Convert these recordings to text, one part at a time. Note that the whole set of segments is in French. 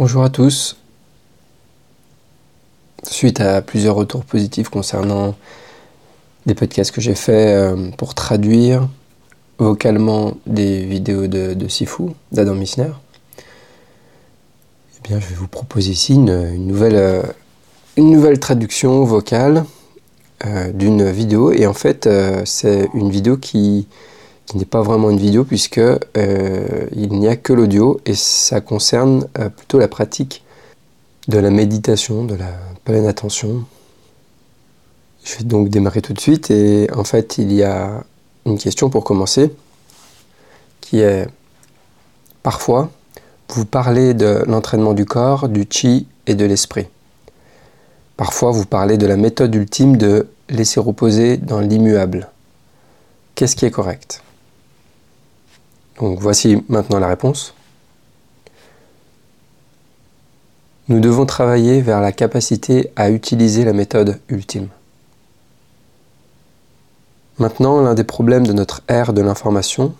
Bonjour à tous. Suite à plusieurs retours positifs concernant des podcasts que j'ai faits euh, pour traduire vocalement des vidéos de, Sifu, d'Adam Missner, eh bien, je vais vous proposer ici une, nouvelle, euh, nouvelle traduction vocale euh, d'une vidéo. Et en fait, c'est une vidéo qui, qui n'est pas vraiment une vidéo puisque euh, il n'y a que l'audio et ça concerne euh, plutôt la pratique de la méditation, de la pleine attention. Je vais donc démarrer tout de suite et en fait il y a une question pour commencer qui est parfois vous parlez de l'entraînement du corps, du chi et de l'esprit. Parfois vous parlez de la méthode ultime de laisser reposer dans l'immuable. Qu'est-ce qui est correct? Voici maintenant la réponse. Nous devons travailler vers la capacité à utiliser la méthode ultime. Maintenant, l'un des problèmes de notre ère de l'information,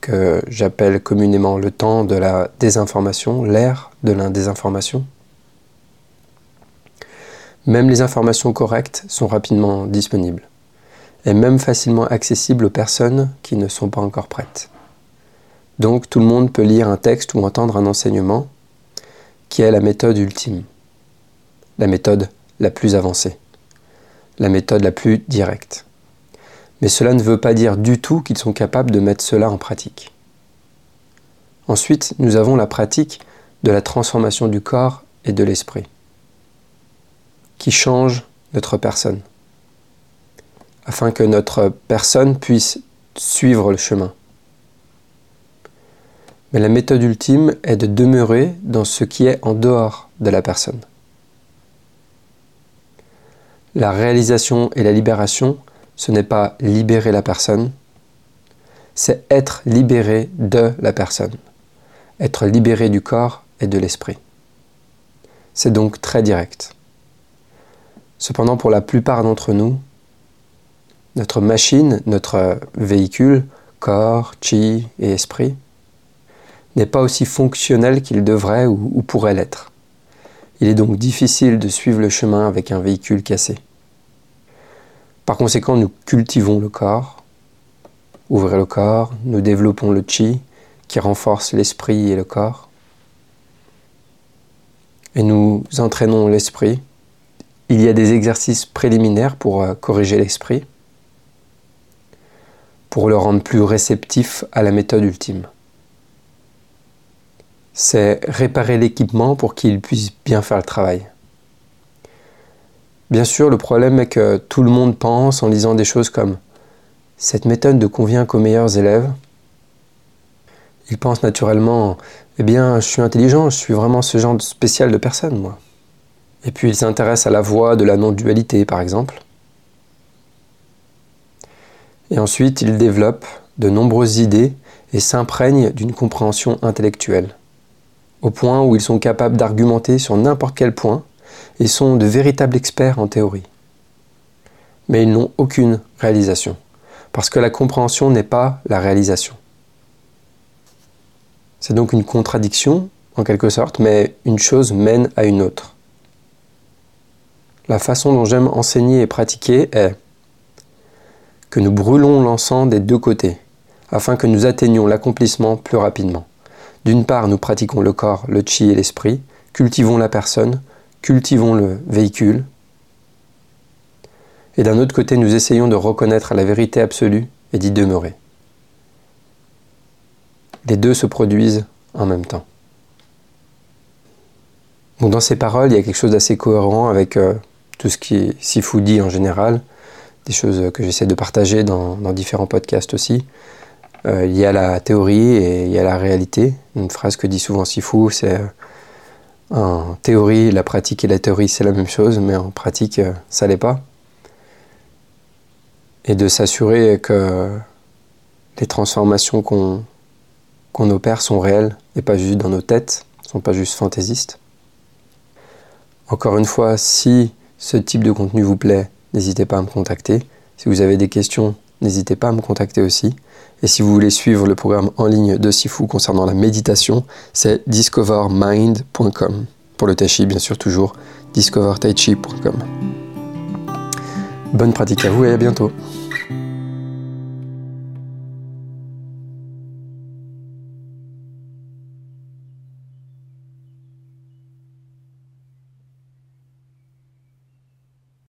que j'appelle communément le temps de la désinformation, l'ère de la désinformation, même les informations correctes sont rapidement disponibles et même facilement accessibles aux personnes qui ne sont pas encore prêtes. Donc tout le monde peut lire un texte ou entendre un enseignement qui est la méthode ultime, la méthode la plus avancée, la méthode la plus directe. Mais cela ne veut pas dire du tout qu'ils sont capables de mettre cela en pratique. Ensuite, nous avons la pratique de la transformation du corps et de l'esprit, qui change notre personne, afin que notre personne puisse suivre le chemin mais la méthode ultime est de demeurer dans ce qui est en dehors de la personne. La réalisation et la libération, ce n'est pas libérer la personne, c'est être libéré de la personne, être libéré du corps et de l'esprit. C'est donc très direct. Cependant, pour la plupart d'entre nous, notre machine, notre véhicule, corps, chi et esprit, n'est pas aussi fonctionnel qu'il devrait ou, pourrait l'être. Il est donc difficile de suivre le chemin avec un véhicule cassé. Par conséquent, nous cultivons le corps, ouvrez le corps, nous développons le chi qui renforce l'esprit et le corps, et nous entraînons l'esprit. Il y a des exercices préliminaires pour euh, corriger l'esprit, pour le rendre plus réceptif à la méthode ultime c'est réparer l'équipement pour qu'il puisse bien faire le travail. Bien sûr, le problème est que tout le monde pense en lisant des choses comme cette méthode ne convient qu'aux meilleurs élèves. Ils pensent naturellement Eh bien, je suis intelligent, je suis vraiment ce genre de spécial de personne, moi. Et puis ils s'intéressent à la voie de la non-dualité, par exemple. Et ensuite, ils développent de nombreuses idées et s'imprègnent d'une compréhension intellectuelle au point où ils sont capables d'argumenter sur n'importe quel point et sont de véritables experts en théorie. Mais ils n'ont aucune réalisation, parce que la compréhension n'est pas la réalisation. C'est donc une contradiction, en quelque sorte, mais une chose mène à une autre. La façon dont j'aime enseigner et pratiquer est que nous brûlons l'encens des deux côtés, afin que nous atteignions l'accomplissement plus rapidement. D'une part, nous pratiquons le corps, le chi et l'esprit, cultivons la personne, cultivons le véhicule. Et d'un autre côté, nous essayons de reconnaître la vérité absolue et d'y demeurer. Les deux se produisent en même temps. dans ces paroles, il y a quelque chose d'assez cohérent avec euh, tout ce qui est Sifu dit en général, des choses que j'essaie de partager dans différents podcasts aussi. Euh, il y a la théorie et il y a la réalité. Une phrase que dit souvent Sifu, c'est en théorie, la pratique et la théorie, c'est la même chose, mais en pratique, euh, ça l'est pas. Et de s'assurer que les transformations qu'on opère sont réelles et pas juste dans nos têtes, sont pas juste fantaisistes. Encore une fois, si ce type de contenu vous plaît, n'hésitez pas à me contacter. Si vous avez des questions, n'hésitez pas à me contacter aussi. Et si vous voulez suivre le programme en ligne de Sifu concernant la méditation, c'est discovermind.com. Pour le tai chi, bien sûr, toujours discovertaichi.com. Bonne pratique à vous et à bientôt.